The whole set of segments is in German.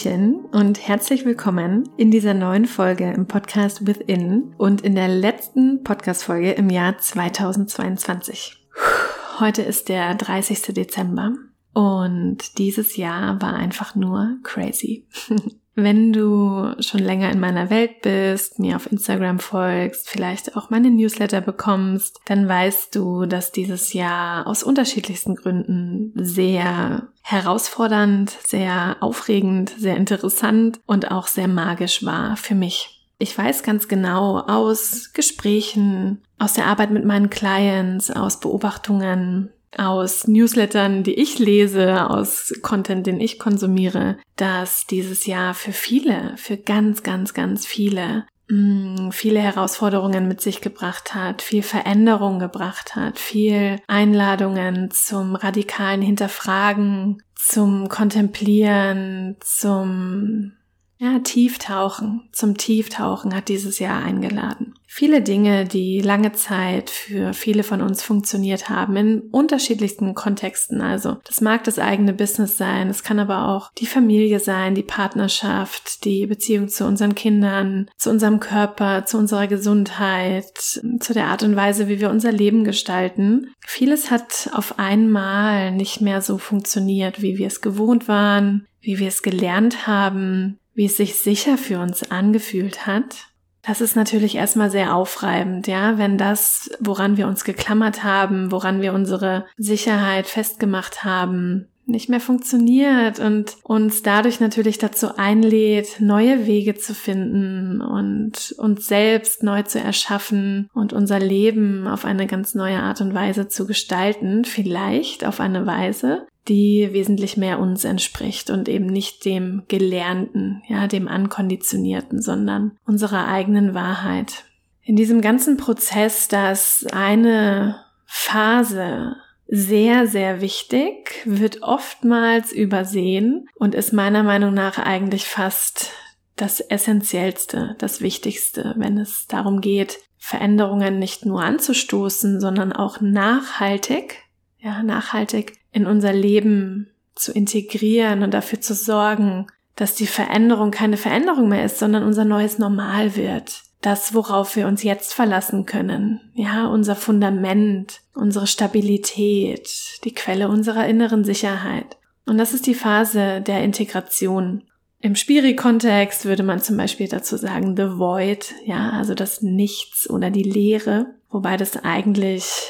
Hallöchen und herzlich willkommen in dieser neuen Folge im Podcast Within und in der letzten Podcast-Folge im Jahr 2022. Heute ist der 30. Dezember und dieses Jahr war einfach nur crazy. Wenn du schon länger in meiner Welt bist, mir auf Instagram folgst, vielleicht auch meine Newsletter bekommst, dann weißt du, dass dieses Jahr aus unterschiedlichsten Gründen sehr herausfordernd, sehr aufregend, sehr interessant und auch sehr magisch war für mich. Ich weiß ganz genau aus Gesprächen, aus der Arbeit mit meinen Clients, aus Beobachtungen, aus Newslettern, die ich lese, aus Content, den ich konsumiere, dass dieses Jahr für viele, für ganz, ganz, ganz viele mm, viele Herausforderungen mit sich gebracht hat, viel Veränderung gebracht hat, viel Einladungen zum radikalen Hinterfragen, zum Kontemplieren, zum ja, Tieftauchen, zum Tieftauchen hat dieses Jahr eingeladen. Viele Dinge, die lange Zeit für viele von uns funktioniert haben, in unterschiedlichsten Kontexten. Also, das mag das eigene Business sein, es kann aber auch die Familie sein, die Partnerschaft, die Beziehung zu unseren Kindern, zu unserem Körper, zu unserer Gesundheit, zu der Art und Weise, wie wir unser Leben gestalten. Vieles hat auf einmal nicht mehr so funktioniert, wie wir es gewohnt waren, wie wir es gelernt haben, wie es sich sicher für uns angefühlt hat. Das ist natürlich erstmal sehr aufreibend, ja, wenn das, woran wir uns geklammert haben, woran wir unsere Sicherheit festgemacht haben, nicht mehr funktioniert und uns dadurch natürlich dazu einlädt, neue Wege zu finden und uns selbst neu zu erschaffen und unser Leben auf eine ganz neue Art und Weise zu gestalten, vielleicht auf eine Weise, die wesentlich mehr uns entspricht und eben nicht dem Gelernten, ja, dem Ankonditionierten, sondern unserer eigenen Wahrheit. In diesem ganzen Prozess, dass eine Phase sehr, sehr wichtig, wird oftmals übersehen und ist meiner Meinung nach eigentlich fast das Essentiellste, das Wichtigste, wenn es darum geht, Veränderungen nicht nur anzustoßen, sondern auch nachhaltig, ja, nachhaltig in unser Leben zu integrieren und dafür zu sorgen, dass die Veränderung keine Veränderung mehr ist, sondern unser neues Normal wird. Das, worauf wir uns jetzt verlassen können. Ja, unser Fundament, unsere Stabilität, die Quelle unserer inneren Sicherheit. Und das ist die Phase der Integration. Im Spiri-Kontext würde man zum Beispiel dazu sagen, the void, ja, also das Nichts oder die Leere, wobei das eigentlich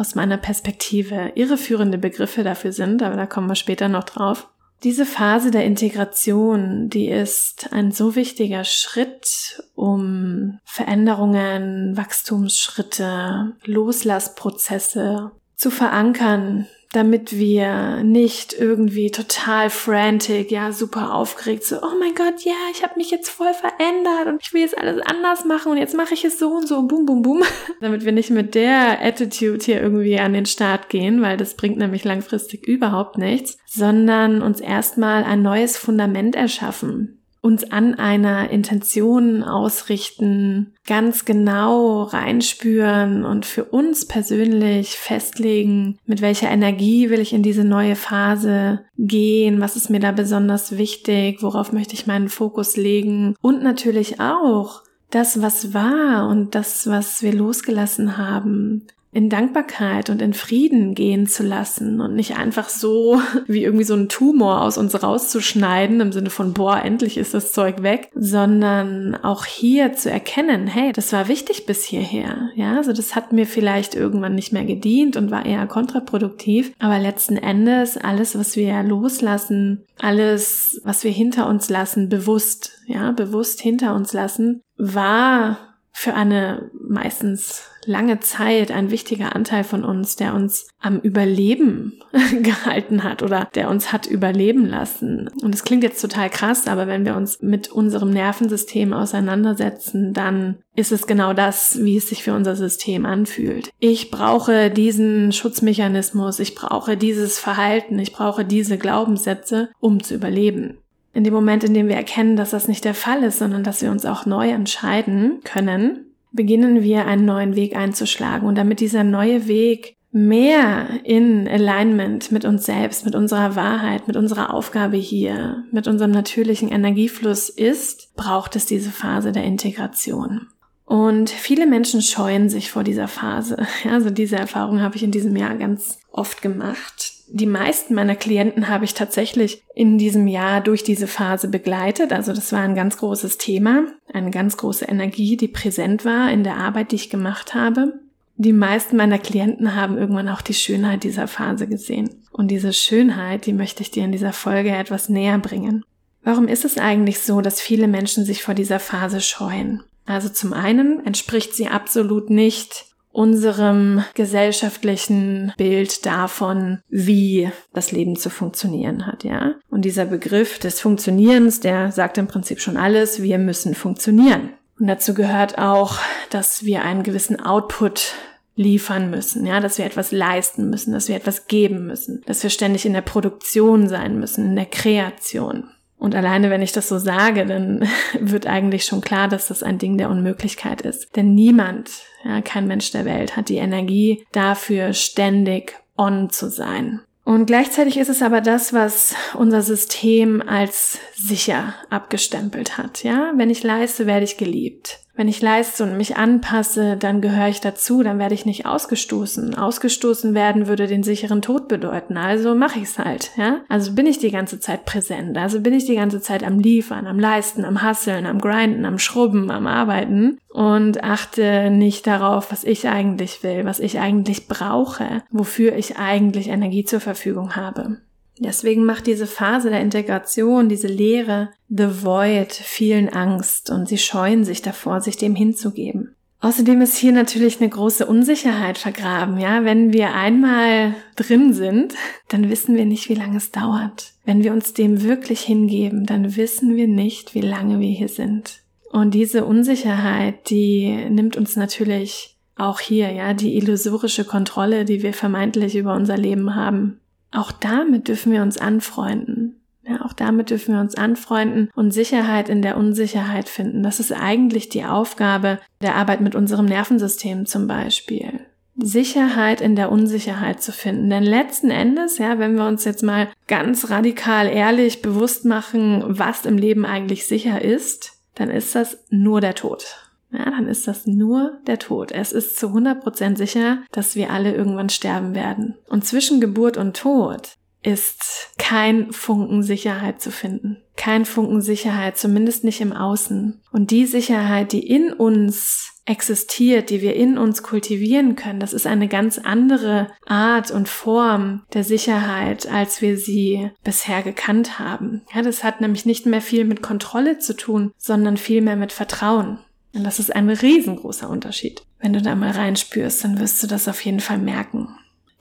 aus meiner Perspektive irreführende Begriffe dafür sind, aber da kommen wir später noch drauf. Diese Phase der Integration, die ist ein so wichtiger Schritt, um Veränderungen, Wachstumsschritte, Loslassprozesse zu verankern, damit wir nicht irgendwie total frantic, ja, super aufgeregt, so, oh mein Gott, ja, ich habe mich jetzt voll verändert und ich will jetzt alles anders machen und jetzt mache ich es so und so boom, boom, boom. damit wir nicht mit der Attitude hier irgendwie an den Start gehen, weil das bringt nämlich langfristig überhaupt nichts, sondern uns erstmal ein neues Fundament erschaffen uns an einer Intention ausrichten, ganz genau reinspüren und für uns persönlich festlegen, mit welcher Energie will ich in diese neue Phase gehen, was ist mir da besonders wichtig, worauf möchte ich meinen Fokus legen und natürlich auch das, was war und das, was wir losgelassen haben, in Dankbarkeit und in Frieden gehen zu lassen und nicht einfach so wie irgendwie so ein Tumor aus uns rauszuschneiden im Sinne von, boah, endlich ist das Zeug weg, sondern auch hier zu erkennen, hey, das war wichtig bis hierher. Ja, also das hat mir vielleicht irgendwann nicht mehr gedient und war eher kontraproduktiv, aber letzten Endes alles, was wir loslassen, alles, was wir hinter uns lassen, bewusst, ja, bewusst hinter uns lassen, war für eine meistens lange Zeit ein wichtiger Anteil von uns, der uns am Überleben gehalten hat oder der uns hat überleben lassen. Und es klingt jetzt total krass, aber wenn wir uns mit unserem Nervensystem auseinandersetzen, dann ist es genau das, wie es sich für unser System anfühlt. Ich brauche diesen Schutzmechanismus, ich brauche dieses Verhalten, ich brauche diese Glaubenssätze, um zu überleben. In dem Moment, in dem wir erkennen, dass das nicht der Fall ist, sondern dass wir uns auch neu entscheiden können, beginnen wir einen neuen Weg einzuschlagen. Und damit dieser neue Weg mehr in Alignment mit uns selbst, mit unserer Wahrheit, mit unserer Aufgabe hier, mit unserem natürlichen Energiefluss ist, braucht es diese Phase der Integration. Und viele Menschen scheuen sich vor dieser Phase. Also diese Erfahrung habe ich in diesem Jahr ganz oft gemacht. Die meisten meiner Klienten habe ich tatsächlich in diesem Jahr durch diese Phase begleitet. Also das war ein ganz großes Thema, eine ganz große Energie, die präsent war in der Arbeit, die ich gemacht habe. Die meisten meiner Klienten haben irgendwann auch die Schönheit dieser Phase gesehen. Und diese Schönheit, die möchte ich dir in dieser Folge etwas näher bringen. Warum ist es eigentlich so, dass viele Menschen sich vor dieser Phase scheuen? Also zum einen entspricht sie absolut nicht unserem gesellschaftlichen Bild davon, wie das Leben zu funktionieren hat, ja. Und dieser Begriff des Funktionierens, der sagt im Prinzip schon alles, wir müssen funktionieren. Und dazu gehört auch, dass wir einen gewissen Output liefern müssen, ja, dass wir etwas leisten müssen, dass wir etwas geben müssen, dass wir ständig in der Produktion sein müssen, in der Kreation. Und alleine, wenn ich das so sage, dann wird eigentlich schon klar, dass das ein Ding der Unmöglichkeit ist. Denn niemand, ja, kein Mensch der Welt hat die Energie dafür, ständig on zu sein. Und gleichzeitig ist es aber das, was unser System als sicher abgestempelt hat. Ja, wenn ich leiste, werde ich geliebt. Wenn ich leiste und mich anpasse, dann gehöre ich dazu, dann werde ich nicht ausgestoßen. Ausgestoßen werden würde den sicheren Tod bedeuten. Also mache ich es halt, ja? Also bin ich die ganze Zeit präsent. Also bin ich die ganze Zeit am Liefern, am Leisten, am Hasseln, am Grinden, am Schrubben, am Arbeiten und achte nicht darauf, was ich eigentlich will, was ich eigentlich brauche, wofür ich eigentlich Energie zur Verfügung habe. Deswegen macht diese Phase der Integration, diese Lehre, The Void, vielen Angst und sie scheuen sich davor, sich dem hinzugeben. Außerdem ist hier natürlich eine große Unsicherheit vergraben, ja. Wenn wir einmal drin sind, dann wissen wir nicht, wie lange es dauert. Wenn wir uns dem wirklich hingeben, dann wissen wir nicht, wie lange wir hier sind. Und diese Unsicherheit, die nimmt uns natürlich auch hier, ja, die illusorische Kontrolle, die wir vermeintlich über unser Leben haben, auch damit dürfen wir uns anfreunden. Ja, auch damit dürfen wir uns anfreunden und Sicherheit in der Unsicherheit finden. Das ist eigentlich die Aufgabe der Arbeit mit unserem Nervensystem zum Beispiel. Sicherheit in der Unsicherheit zu finden. Denn letzten Endes, ja, wenn wir uns jetzt mal ganz radikal ehrlich bewusst machen, was im Leben eigentlich sicher ist, dann ist das nur der Tod ja, dann ist das nur der Tod. Es ist zu 100% sicher, dass wir alle irgendwann sterben werden. Und zwischen Geburt und Tod ist kein Funken Sicherheit zu finden. Kein Funken Sicherheit, zumindest nicht im Außen. Und die Sicherheit, die in uns existiert, die wir in uns kultivieren können, das ist eine ganz andere Art und Form der Sicherheit, als wir sie bisher gekannt haben. Ja, das hat nämlich nicht mehr viel mit Kontrolle zu tun, sondern viel mehr mit Vertrauen. Und das ist ein riesengroßer Unterschied. Wenn du da mal reinspürst, dann wirst du das auf jeden Fall merken.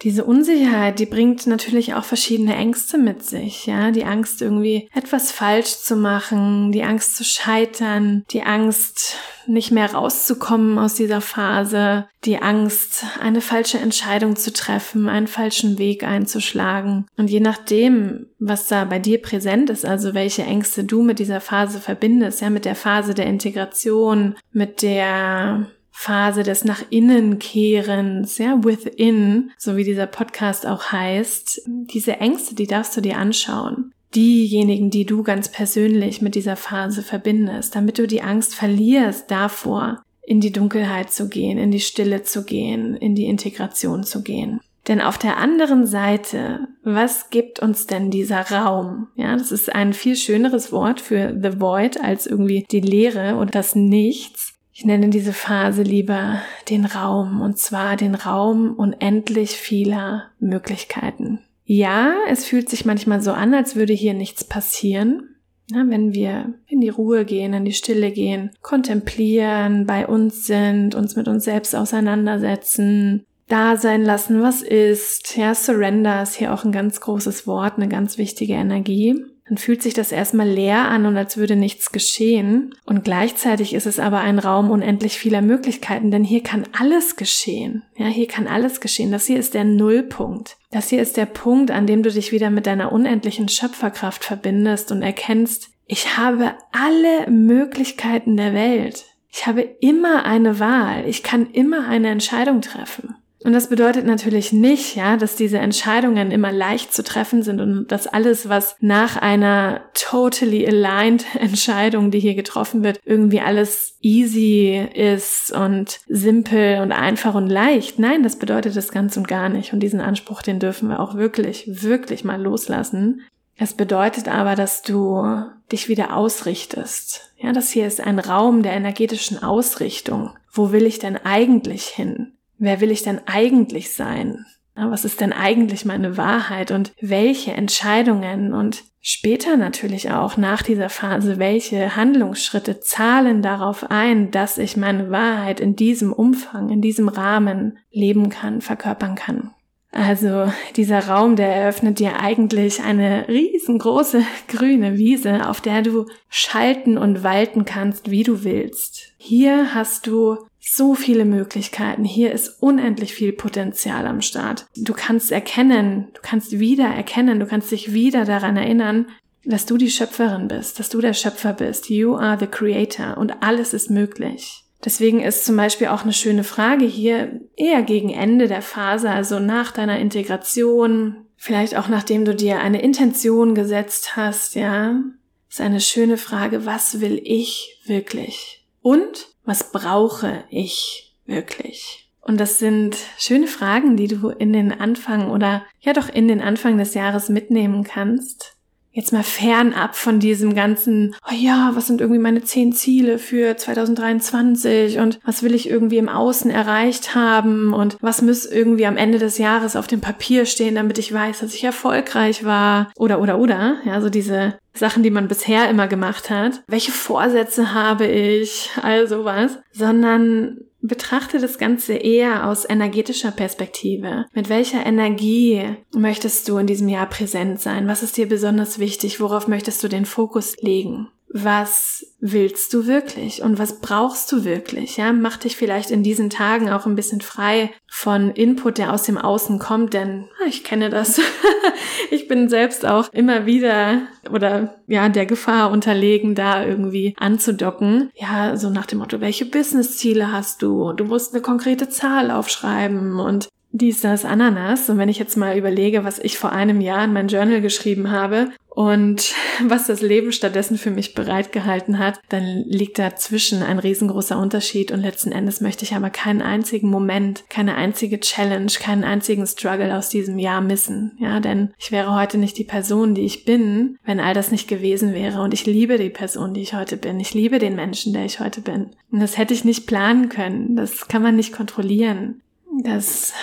Diese Unsicherheit, die bringt natürlich auch verschiedene Ängste mit sich, ja, die Angst irgendwie etwas falsch zu machen, die Angst zu scheitern, die Angst nicht mehr rauszukommen aus dieser Phase, die Angst, eine falsche Entscheidung zu treffen, einen falschen Weg einzuschlagen. Und je nachdem, was da bei dir präsent ist, also welche Ängste du mit dieser Phase verbindest, ja, mit der Phase der Integration, mit der Phase des nach innen kehrens, ja, within, so wie dieser Podcast auch heißt, diese Ängste, die darfst du dir anschauen. Diejenigen, die du ganz persönlich mit dieser Phase verbindest, damit du die Angst verlierst davor, in die Dunkelheit zu gehen, in die Stille zu gehen, in die Integration zu gehen. Denn auf der anderen Seite, was gibt uns denn dieser Raum? Ja, das ist ein viel schöneres Wort für the void als irgendwie die Leere oder das Nichts. Ich nenne diese Phase lieber den Raum, und zwar den Raum unendlich vieler Möglichkeiten. Ja, es fühlt sich manchmal so an, als würde hier nichts passieren. Na, wenn wir in die Ruhe gehen, in die Stille gehen, kontemplieren, bei uns sind, uns mit uns selbst auseinandersetzen, da sein lassen, was ist. Ja, Surrender ist hier auch ein ganz großes Wort, eine ganz wichtige Energie dann fühlt sich das erstmal leer an und als würde nichts geschehen. Und gleichzeitig ist es aber ein Raum unendlich vieler Möglichkeiten, denn hier kann alles geschehen. Ja, hier kann alles geschehen. Das hier ist der Nullpunkt. Das hier ist der Punkt, an dem du dich wieder mit deiner unendlichen Schöpferkraft verbindest und erkennst, ich habe alle Möglichkeiten der Welt. Ich habe immer eine Wahl. Ich kann immer eine Entscheidung treffen. Und das bedeutet natürlich nicht, ja, dass diese Entscheidungen immer leicht zu treffen sind und dass alles, was nach einer totally aligned Entscheidung, die hier getroffen wird, irgendwie alles easy ist und simpel und einfach und leicht. Nein, das bedeutet das ganz und gar nicht. Und diesen Anspruch, den dürfen wir auch wirklich, wirklich mal loslassen. Es bedeutet aber, dass du dich wieder ausrichtest. Ja, das hier ist ein Raum der energetischen Ausrichtung. Wo will ich denn eigentlich hin? Wer will ich denn eigentlich sein? Was ist denn eigentlich meine Wahrheit und welche Entscheidungen und später natürlich auch nach dieser Phase, welche Handlungsschritte zahlen darauf ein, dass ich meine Wahrheit in diesem Umfang, in diesem Rahmen leben kann, verkörpern kann. Also dieser Raum, der eröffnet dir eigentlich eine riesengroße grüne Wiese, auf der du schalten und walten kannst, wie du willst. Hier hast du so viele Möglichkeiten. Hier ist unendlich viel Potenzial am Start. Du kannst erkennen, du kannst wieder erkennen, du kannst dich wieder daran erinnern, dass du die Schöpferin bist, dass du der Schöpfer bist. You are the creator und alles ist möglich. Deswegen ist zum Beispiel auch eine schöne Frage hier eher gegen Ende der Phase, also nach deiner Integration, vielleicht auch nachdem du dir eine Intention gesetzt hast, ja, ist eine schöne Frage, was will ich wirklich? Und was brauche ich wirklich? Und das sind schöne Fragen, die du in den Anfang oder ja doch in den Anfang des Jahres mitnehmen kannst jetzt mal fernab von diesem ganzen, oh ja, was sind irgendwie meine zehn Ziele für 2023 und was will ich irgendwie im Außen erreicht haben und was muss irgendwie am Ende des Jahres auf dem Papier stehen, damit ich weiß, dass ich erfolgreich war oder oder oder, ja, so diese Sachen, die man bisher immer gemacht hat. Welche Vorsätze habe ich? Also was, sondern Betrachte das Ganze eher aus energetischer Perspektive. Mit welcher Energie möchtest du in diesem Jahr präsent sein? Was ist dir besonders wichtig? Worauf möchtest du den Fokus legen? Was willst du wirklich und was brauchst du wirklich? Ja, mach dich vielleicht in diesen Tagen auch ein bisschen frei von Input, der aus dem Außen kommt, denn ah, ich kenne das. ich bin selbst auch immer wieder oder ja, der Gefahr unterlegen, da irgendwie anzudocken. Ja, so nach dem Motto, welche Businessziele hast du? Du musst eine konkrete Zahl aufschreiben und dies, das, Ananas. Und wenn ich jetzt mal überlege, was ich vor einem Jahr in mein Journal geschrieben habe und was das Leben stattdessen für mich bereitgehalten hat, dann liegt dazwischen ein riesengroßer Unterschied und letzten Endes möchte ich aber keinen einzigen Moment, keine einzige Challenge, keinen einzigen Struggle aus diesem Jahr missen. Ja, denn ich wäre heute nicht die Person, die ich bin, wenn all das nicht gewesen wäre. Und ich liebe die Person, die ich heute bin. Ich liebe den Menschen, der ich heute bin. Und das hätte ich nicht planen können. Das kann man nicht kontrollieren das,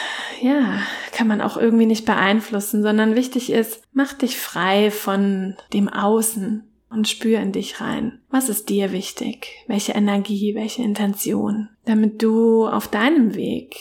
ja, kann man auch irgendwie nicht beeinflussen, sondern wichtig ist, mach dich frei von dem Außen und spür in dich rein. Was ist dir wichtig? Welche Energie, welche Intention? Damit du auf deinem Weg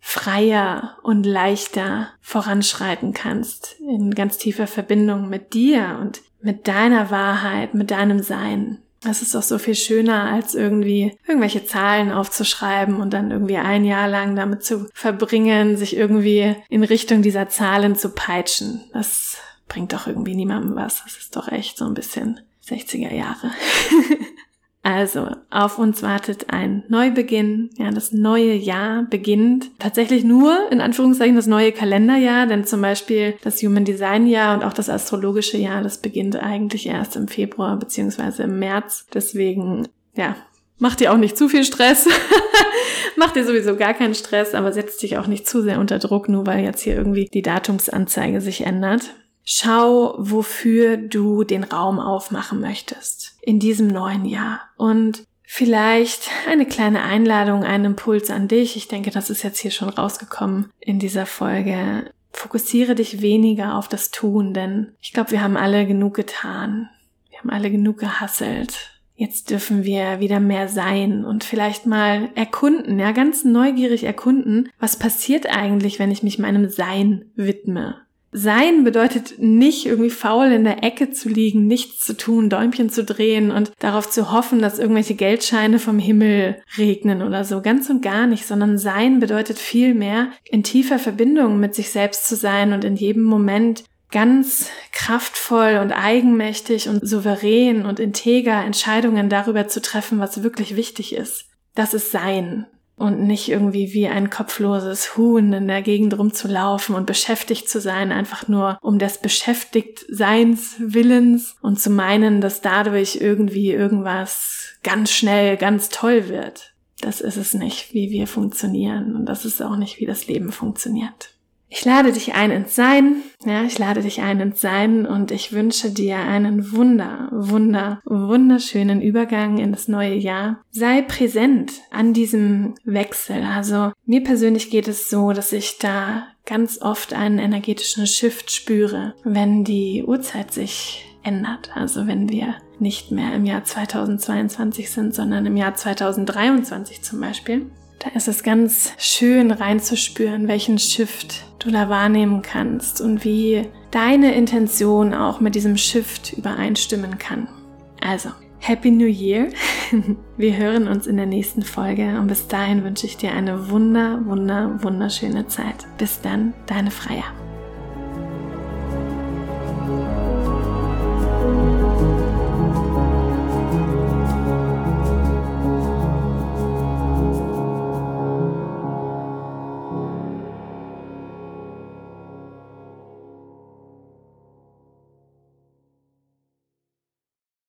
freier und leichter voranschreiten kannst in ganz tiefer Verbindung mit dir und mit deiner Wahrheit, mit deinem Sein. Es ist doch so viel schöner, als irgendwie irgendwelche Zahlen aufzuschreiben und dann irgendwie ein Jahr lang damit zu verbringen, sich irgendwie in Richtung dieser Zahlen zu peitschen. Das bringt doch irgendwie niemandem was. Das ist doch echt so ein bisschen 60er Jahre. Also, auf uns wartet ein Neubeginn. Ja, das neue Jahr beginnt tatsächlich nur in Anführungszeichen das neue Kalenderjahr, denn zum Beispiel das Human Design Jahr und auch das astrologische Jahr, das beginnt eigentlich erst im Februar beziehungsweise im März. Deswegen, ja, macht dir auch nicht zu viel Stress. macht dir sowieso gar keinen Stress, aber setzt dich auch nicht zu sehr unter Druck, nur weil jetzt hier irgendwie die Datumsanzeige sich ändert. Schau, wofür du den Raum aufmachen möchtest in diesem neuen Jahr. Und vielleicht eine kleine Einladung, ein Impuls an dich. Ich denke, das ist jetzt hier schon rausgekommen in dieser Folge. Fokussiere dich weniger auf das Tun, denn ich glaube, wir haben alle genug getan. Wir haben alle genug gehasselt. Jetzt dürfen wir wieder mehr sein und vielleicht mal erkunden, ja, ganz neugierig erkunden, was passiert eigentlich, wenn ich mich meinem Sein widme. Sein bedeutet nicht irgendwie faul in der Ecke zu liegen, nichts zu tun, Däumchen zu drehen und darauf zu hoffen, dass irgendwelche Geldscheine vom Himmel regnen oder so. Ganz und gar nicht, sondern Sein bedeutet vielmehr, in tiefer Verbindung mit sich selbst zu sein und in jedem Moment ganz kraftvoll und eigenmächtig und souverän und integer Entscheidungen darüber zu treffen, was wirklich wichtig ist. Das ist Sein. Und nicht irgendwie wie ein kopfloses Huhn in der Gegend rumzulaufen und beschäftigt zu sein, einfach nur um des Beschäftigtseins Willens und zu meinen, dass dadurch irgendwie irgendwas ganz schnell ganz toll wird. Das ist es nicht, wie wir funktionieren und das ist auch nicht, wie das Leben funktioniert. Ich lade dich ein ins Sein, ja, ich lade dich ein ins Sein und ich wünsche dir einen wunder, wunder, wunderschönen Übergang in das neue Jahr. Sei präsent an diesem Wechsel. Also mir persönlich geht es so, dass ich da ganz oft einen energetischen Shift spüre, wenn die Uhrzeit sich ändert. Also wenn wir nicht mehr im Jahr 2022 sind, sondern im Jahr 2023 zum Beispiel. Da ist es ganz schön reinzuspüren, welchen Shift du da wahrnehmen kannst und wie deine Intention auch mit diesem Shift übereinstimmen kann. Also, Happy New Year! Wir hören uns in der nächsten Folge und bis dahin wünsche ich dir eine wunder, wunder, wunderschöne Zeit. Bis dann, deine Freier.